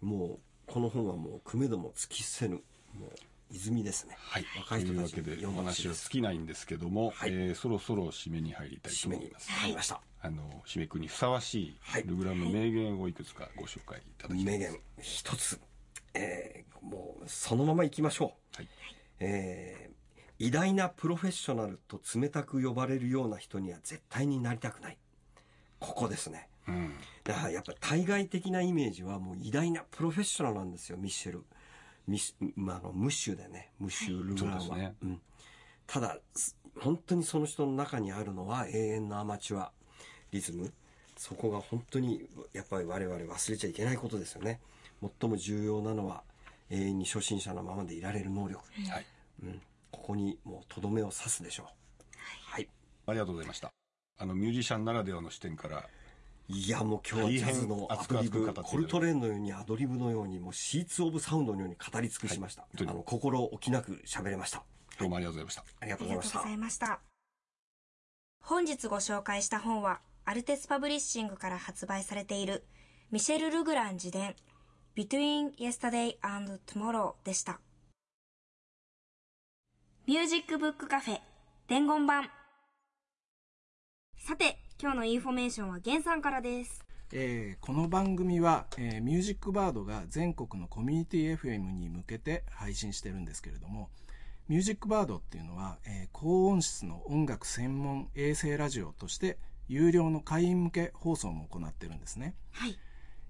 [SPEAKER 2] もうこの本はもう、くめども突きせぬ、もう、泉ですね。
[SPEAKER 3] はい。
[SPEAKER 2] 若い人たちに
[SPEAKER 3] というわけで、お話を
[SPEAKER 2] です
[SPEAKER 3] 尽きないんですけども、
[SPEAKER 2] はい
[SPEAKER 3] えーそろそろ締めに入りたいと
[SPEAKER 2] 締めに
[SPEAKER 3] 思います。
[SPEAKER 2] 入りました。
[SPEAKER 3] あの、締めくくりにふさわしい
[SPEAKER 2] はい、
[SPEAKER 3] ルグランの名言をいくつかご紹介いただきます。
[SPEAKER 2] 名言一つ、えーもうそのまま行きましょう、
[SPEAKER 3] はい
[SPEAKER 2] えー偉大なプロフェッショナルと冷たく呼ばれるような人には絶対になりたくないここですね
[SPEAKER 3] うん。
[SPEAKER 2] だからやっぱ対外的なイメージはもう偉大なプロフェッショナルなんですよミッシェルミシまあ、あのムッシュでねムッシュ・ルグランは、
[SPEAKER 3] ね。
[SPEAKER 2] うん、ただす本当にその人の中にあるのは永遠のアマチュアリズム。そこが本当にやっぱり我々忘れちゃいけないことですよね。最も重要なのは永遠に初心者のままでいられる能力、
[SPEAKER 3] はい。
[SPEAKER 2] うん、ここにもうとどめを刺すでしょう。はい。
[SPEAKER 3] ありがとうございました。あの、ミュージシャンならではの視点から、
[SPEAKER 2] いやもう今日はジャズのアドリブコルトレーンのようにアドリブのようにもうシーツ・オブ・サウンドのように語り尽くしました、
[SPEAKER 3] はい
[SPEAKER 2] あの心置きなく喋れました
[SPEAKER 3] どうもありがとうございました。
[SPEAKER 2] ありがと
[SPEAKER 1] あ
[SPEAKER 2] うございました
[SPEAKER 1] りがとうございました。本日ご紹介した本は、アルテスパブリッシングから発売されている、ミシェル・ルグラン自伝、Between Yesterday and Tomorrow でした。ミュージックブックカフェ、伝言版。さて、今日のインフォメーションは源さんからです。
[SPEAKER 5] えーこの番組は、えーミュージックバードが全国のコミュニティ FM に向けて配信してるんですけれどもミュージックバードっていうのは、えー高音質の音楽専門衛星ラジオとして有料の会員向け放送も行ってるんですね、
[SPEAKER 1] はい。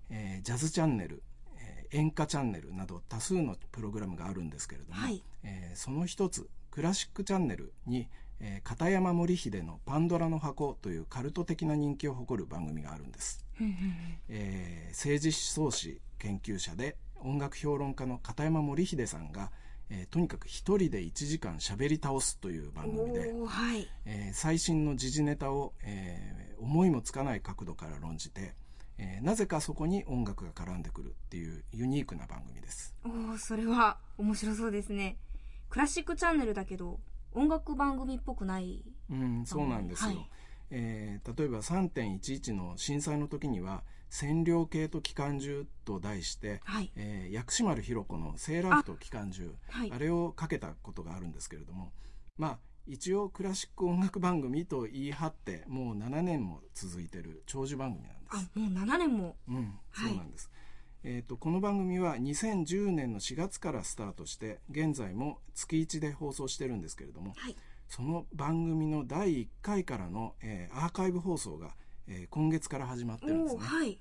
[SPEAKER 5] えージャズチャンネル、えー演歌チャンネルなど多数のプログラムがあるんですけれども、
[SPEAKER 1] はい
[SPEAKER 5] えーその一つクラシックチャンネルに、えー片山森秀の「パンドラの箱」というカルト的な人気を誇る番組があるんです、えー政治思想史研究者で音楽評論家の片山森秀さんが、えーとにかく一人で1時間喋り倒すという番組で、
[SPEAKER 1] はい。
[SPEAKER 5] えー最新の時事ネタを、えー思いもつかない角度から論じて、えーなぜかそこに音楽が絡んでくるっていうユニークな番組です
[SPEAKER 1] おー、それは面白そうですね。クラシックチャンネルだけど、音楽番組っぽくない。
[SPEAKER 5] うんそうなんですよ、
[SPEAKER 1] はい
[SPEAKER 5] えー例えば3.11の震災の時には「占領系と機関銃」と題して、
[SPEAKER 1] はい。
[SPEAKER 5] えー薬師丸ひろ子の「セーラー服と機関銃」
[SPEAKER 1] はい
[SPEAKER 5] あれをかけたことがあるんですけれどもまあ一応クラシック音楽番組と言い張ってもう7年も続いてる長寿番組なんです
[SPEAKER 1] あ、もう7年も。
[SPEAKER 5] うん、
[SPEAKER 1] はい
[SPEAKER 5] そうなんです。えー、とこの番組は2010年の4月からスタートして現在も月1で放送してるんですけれども
[SPEAKER 1] はい。
[SPEAKER 5] その番組の第1回からの、えーアーカイブ放送が、えー今月から始まってるんですね、
[SPEAKER 1] はい。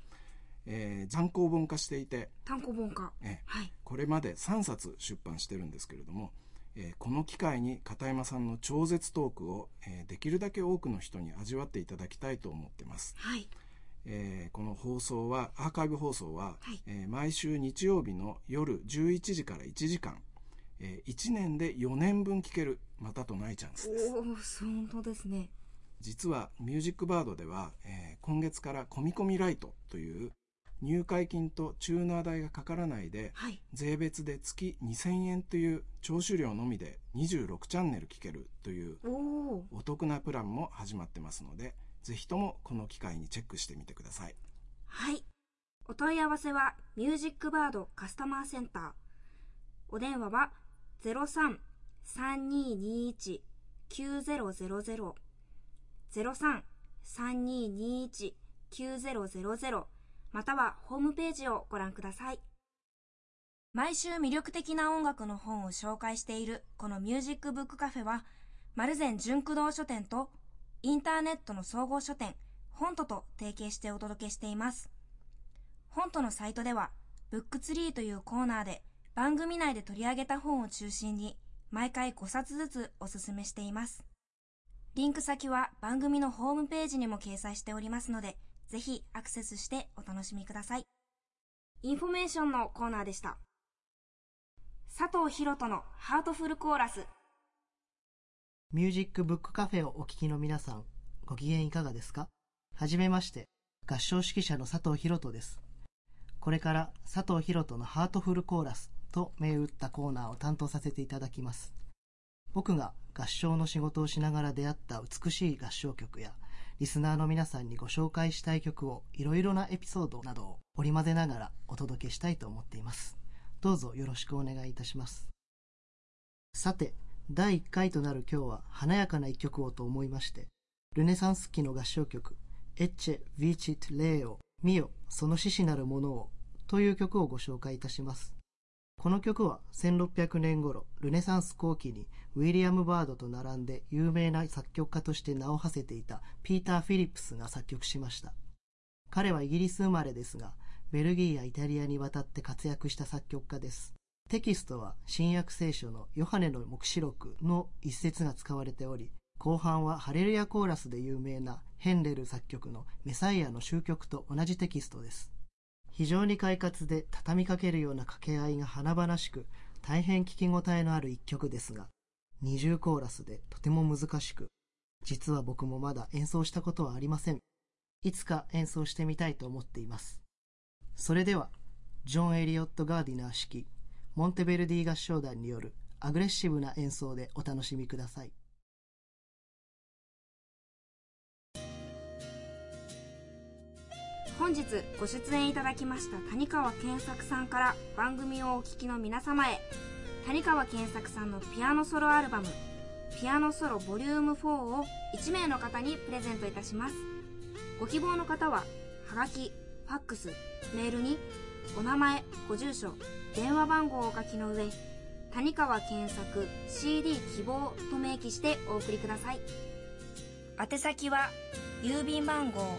[SPEAKER 5] えー単行本化していて、
[SPEAKER 1] 単行本化。
[SPEAKER 5] えー
[SPEAKER 1] はい。
[SPEAKER 5] これまで3冊出版してるんですけれども、えーこの機会に片山さんの超絶トークを、えーできるだけ多くの人に味わっていただきたいと思ってます
[SPEAKER 1] はい。
[SPEAKER 5] えーこの放送はアーカイブ放送は、
[SPEAKER 1] はい
[SPEAKER 5] えー毎週日曜日の夜11時から1時間、え1年で4年分聞けるまたとないチャンスです
[SPEAKER 1] 本当ですね。
[SPEAKER 5] 実はミュージックバードでは、えー今月からコミコミライトという入会金とチューナー代がかからないで
[SPEAKER 1] はい。
[SPEAKER 5] 税別で月2000円という聴取料のみで26チャンネル聞けるという。
[SPEAKER 1] お
[SPEAKER 5] 得なプランも始まってますのでぜひともこの機会にチェックしてみてください
[SPEAKER 1] はい。お問い合わせは、ミュージックバードカスタマーセンター。お電話は、03-3221-9000。03-3221-9000またはホームページをご覧ください。毎週魅力的な音楽の本を紹介しているこのミュージックブックカフェは、丸善ジュンク堂書店とインターネットの総合書店、 hontoと提携してお届けしています。 hontoのサイトでは、ブックツリーというコーナーで番組内で取り上げた本を中心に毎回5冊ずつおすすめしています。リンク先は番組のホームページにも掲載しておりますので、ぜひアクセスしてお楽しみください。インフォメーションのコーナーでした。佐藤博人のハートフルコーラス。
[SPEAKER 6] ミュージックブックカフェをお聞きの皆さん、ご機嫌いかがですか？はじめまして、合唱指揮者の佐藤博人です。これから佐藤博人のハートフルコーラスと銘打ったコーナーを担当させていただきます。僕が合唱の仕事をしながら出会った美しい合唱曲や、リスナーの皆さんにご紹介したい曲をいろいろなエピソードなどを織り交ぜながらお届けしたいと思っています。どうぞよろしくお願いいたします。さて、第1回となる今日は華やかな一曲をと思いまして、ルネサンス期の合唱曲、エッチェ・ヴィチト・レーオ、ミヨ、その獅子なるものを、という曲をご紹介いたします。この曲は1600年頃、ルネサンス後期にウィリアム・バードと並んで有名な作曲家として名を馳せていたピーター・フィリップスが作曲しました。彼はイギリス生まれですが、ベルギーやイタリアに渡って活躍した作曲家です。テキストは新約聖書のヨハネの目視録の一節が使われており、後半はハレルヤコーラスで有名なヘンレル作曲のメサイアの終曲と同じテキストです。非常に快活で畳みかけるような掛け合いが華々しく、大変聞き応えのある一曲ですが、二重コーラスでとても難しく、実は僕もまだ演奏したことはありません。いつか演奏してみたいと思っています。それでは、ジョン・エリオット・ガーディナー指揮、モンテベルディ合唱団によるアグレッシブな演奏でお楽しみください。
[SPEAKER 1] 本日ご出演いただきました谷川健作さんから番組をお聴きの皆様へ谷川健作さんのピアノソロアルバムピアノソロボリューム4を1名の方にプレゼントいたしますご希望の方ははがきファックスメールにお名前ご住所電話番号をお書きの上、谷川検索 CD 希望と明記してお送りください。宛先は、郵便番号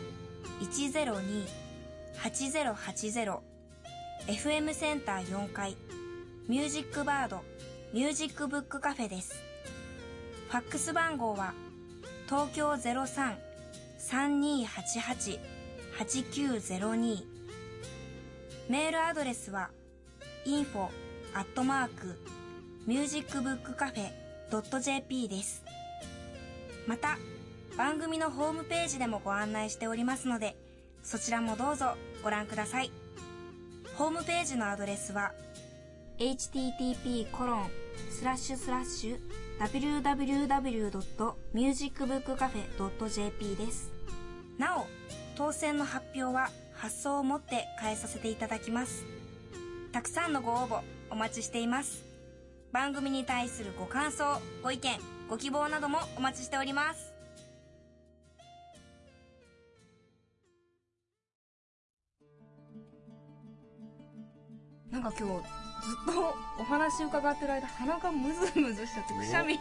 [SPEAKER 1] 102-8080 FM センター4階ミュージックバードミュージックブックカフェです。ファックス番号は東京03-3288-8902メールアドレスは info アットマークミュージックブックカフェ .jp です。また、番組のホームページでもご案内しておりますので、そちらもどうぞご覧ください。ホームページのアドレスは http コロンスラッシュスラッシュ www.musicbookcafe.jp です。なお、当選の発表は発送をもって返させていただきます。たくさんのご応募お待ちしています。番組に対するご感想、ご意見、ご希望などもお待ちしております。なんか今日ずっとお話伺ってる間鼻がムズムズしちゃってくしゃみ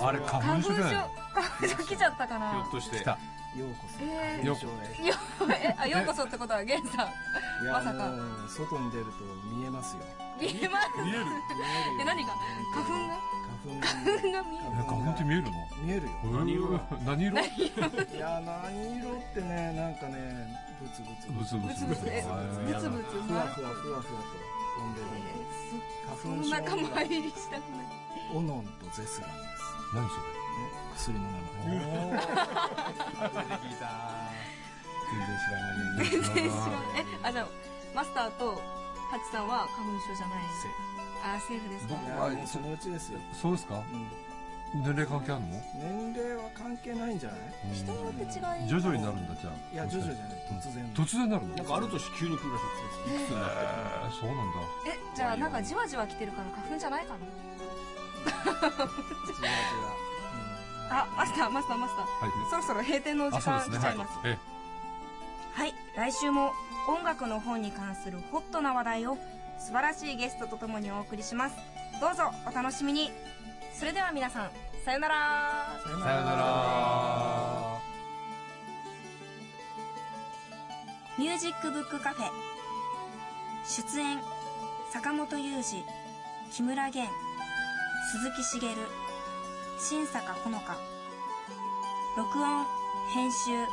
[SPEAKER 3] あれ花粉症花
[SPEAKER 1] 粉症？来ちゃったかな
[SPEAKER 3] ひょっとして
[SPEAKER 5] ようこそ。
[SPEAKER 1] え
[SPEAKER 3] ー、よう
[SPEAKER 1] ようこそってことは、ゲンさん。まさか。
[SPEAKER 5] 外に出ると見えますよ。
[SPEAKER 1] 見えます
[SPEAKER 3] 見える。
[SPEAKER 1] え、何が？花粉が？
[SPEAKER 5] 花粉
[SPEAKER 1] が。花粉が見える。
[SPEAKER 3] 花粉って見えるの？
[SPEAKER 5] 見えるよ。
[SPEAKER 3] 何色？何色？
[SPEAKER 5] いや、何色ってね、なんかね、ブツブツ。
[SPEAKER 3] ブツブツ。
[SPEAKER 1] ブツブツ。ブツブツ。
[SPEAKER 5] ふわふわふわふわと飛んでる。
[SPEAKER 1] 花粉症。仲間入りしたくない。
[SPEAKER 5] オノンとゼスランです。
[SPEAKER 3] 何それ
[SPEAKER 5] 薬の名前。
[SPEAKER 3] 初めて聞いた。全然知らない。
[SPEAKER 1] 全然知らない。え、あ、じゃあ、マスターとハチさんは花粉症じゃない
[SPEAKER 5] セーフ。
[SPEAKER 1] あ、セーフですか。
[SPEAKER 5] 僕はそのうちですよ。
[SPEAKER 3] そうですか年齢関係あるの？
[SPEAKER 5] 年齢は関係ないんじゃない？
[SPEAKER 1] 人によって違い
[SPEAKER 3] 徐々になるんだじゃあ。
[SPEAKER 5] いや徐々じゃない。突然。
[SPEAKER 3] 突然なるの？
[SPEAKER 2] なんかある年急に来るらしいです
[SPEAKER 3] えそうなんだ。
[SPEAKER 1] えじゃあなんかじわじわ来てるから花粉じゃないかな？
[SPEAKER 5] じわじわ。
[SPEAKER 1] あ、マスター、マスター、マスター。はい、そろそろ閉店の時間来ちゃいます。はい、はい、来週も音楽の本に関するホットな話題を素晴らしいゲストとともにお送りします。どうぞお楽しみに。それでは皆さんさよなら。
[SPEAKER 5] さよなら。
[SPEAKER 1] ミュージックブックカフェ。出演坂本雄二木村玄鈴木茂新坂ほのか。録音編集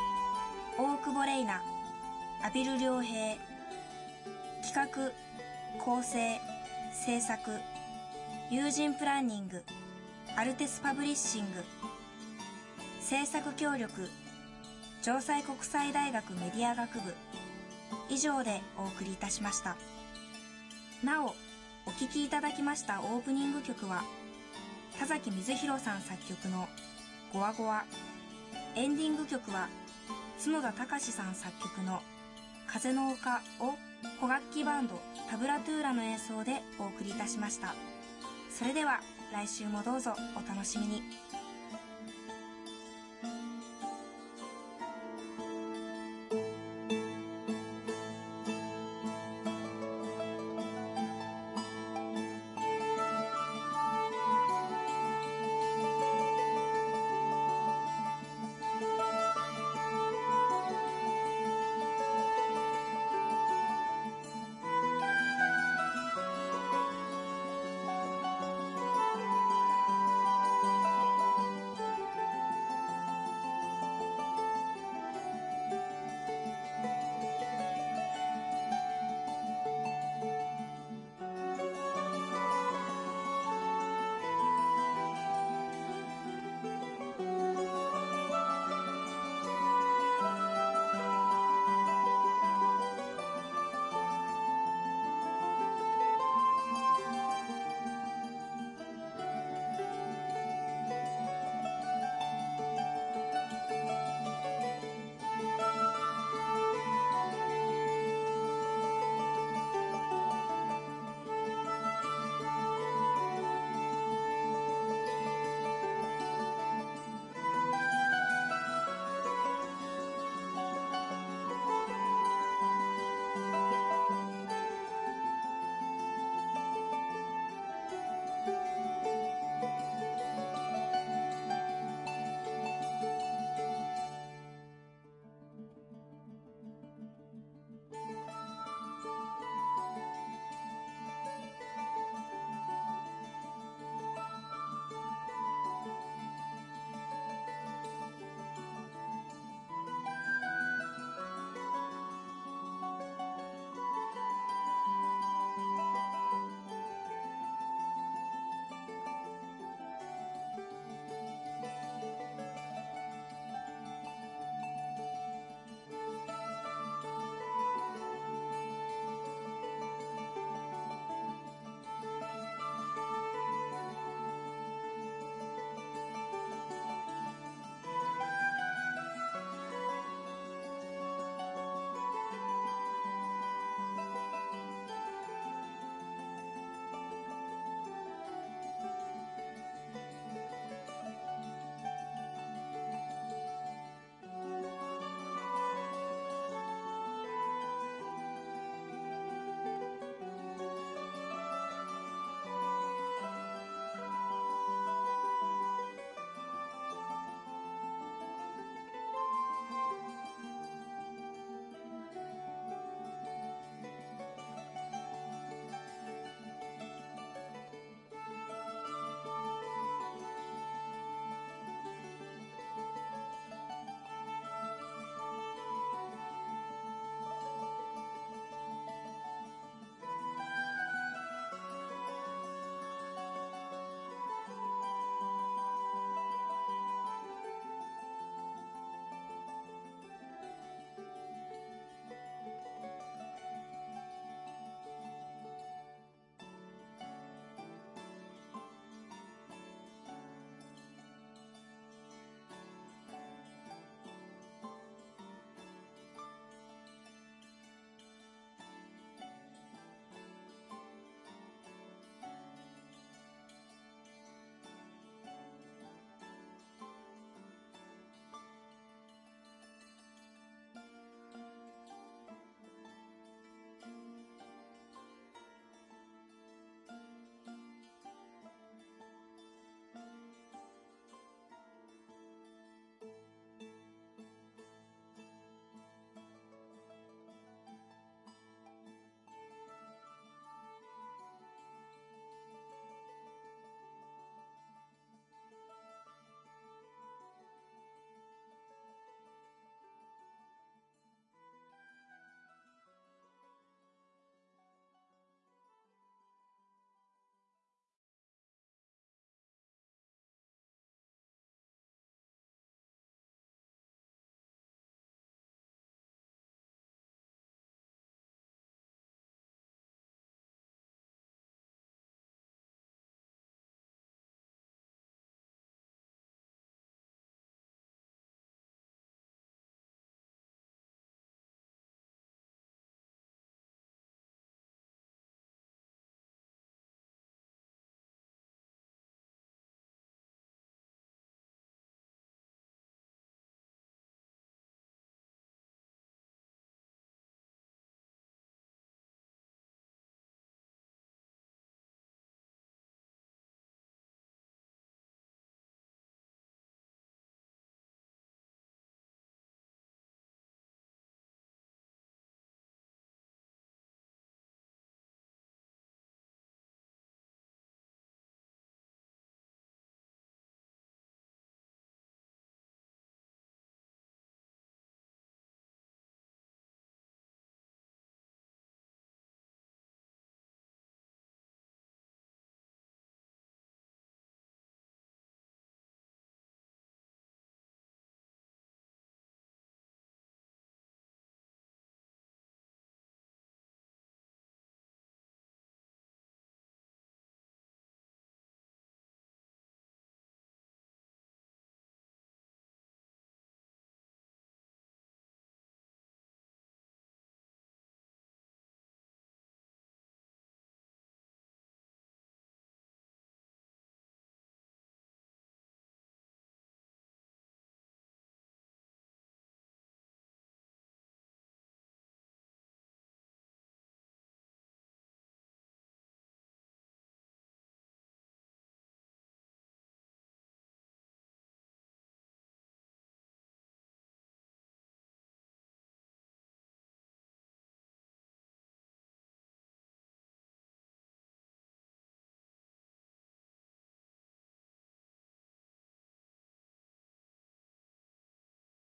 [SPEAKER 1] 大久保玲奈阿比留良平。企画構成制作友人プランニングアルテスパブリッシング。制作協力。城西国際大学メディア学部。以上でお送りいたしました。なおお聴きいただきましたオープニング曲は田崎水弘さん作曲の「ゴワゴワ」エンディング曲は角田隆さん作曲の「風の丘」を古楽器バンドタブラトゥーラの演奏でお送りいたしました。それでは来週もどうぞお楽しみに。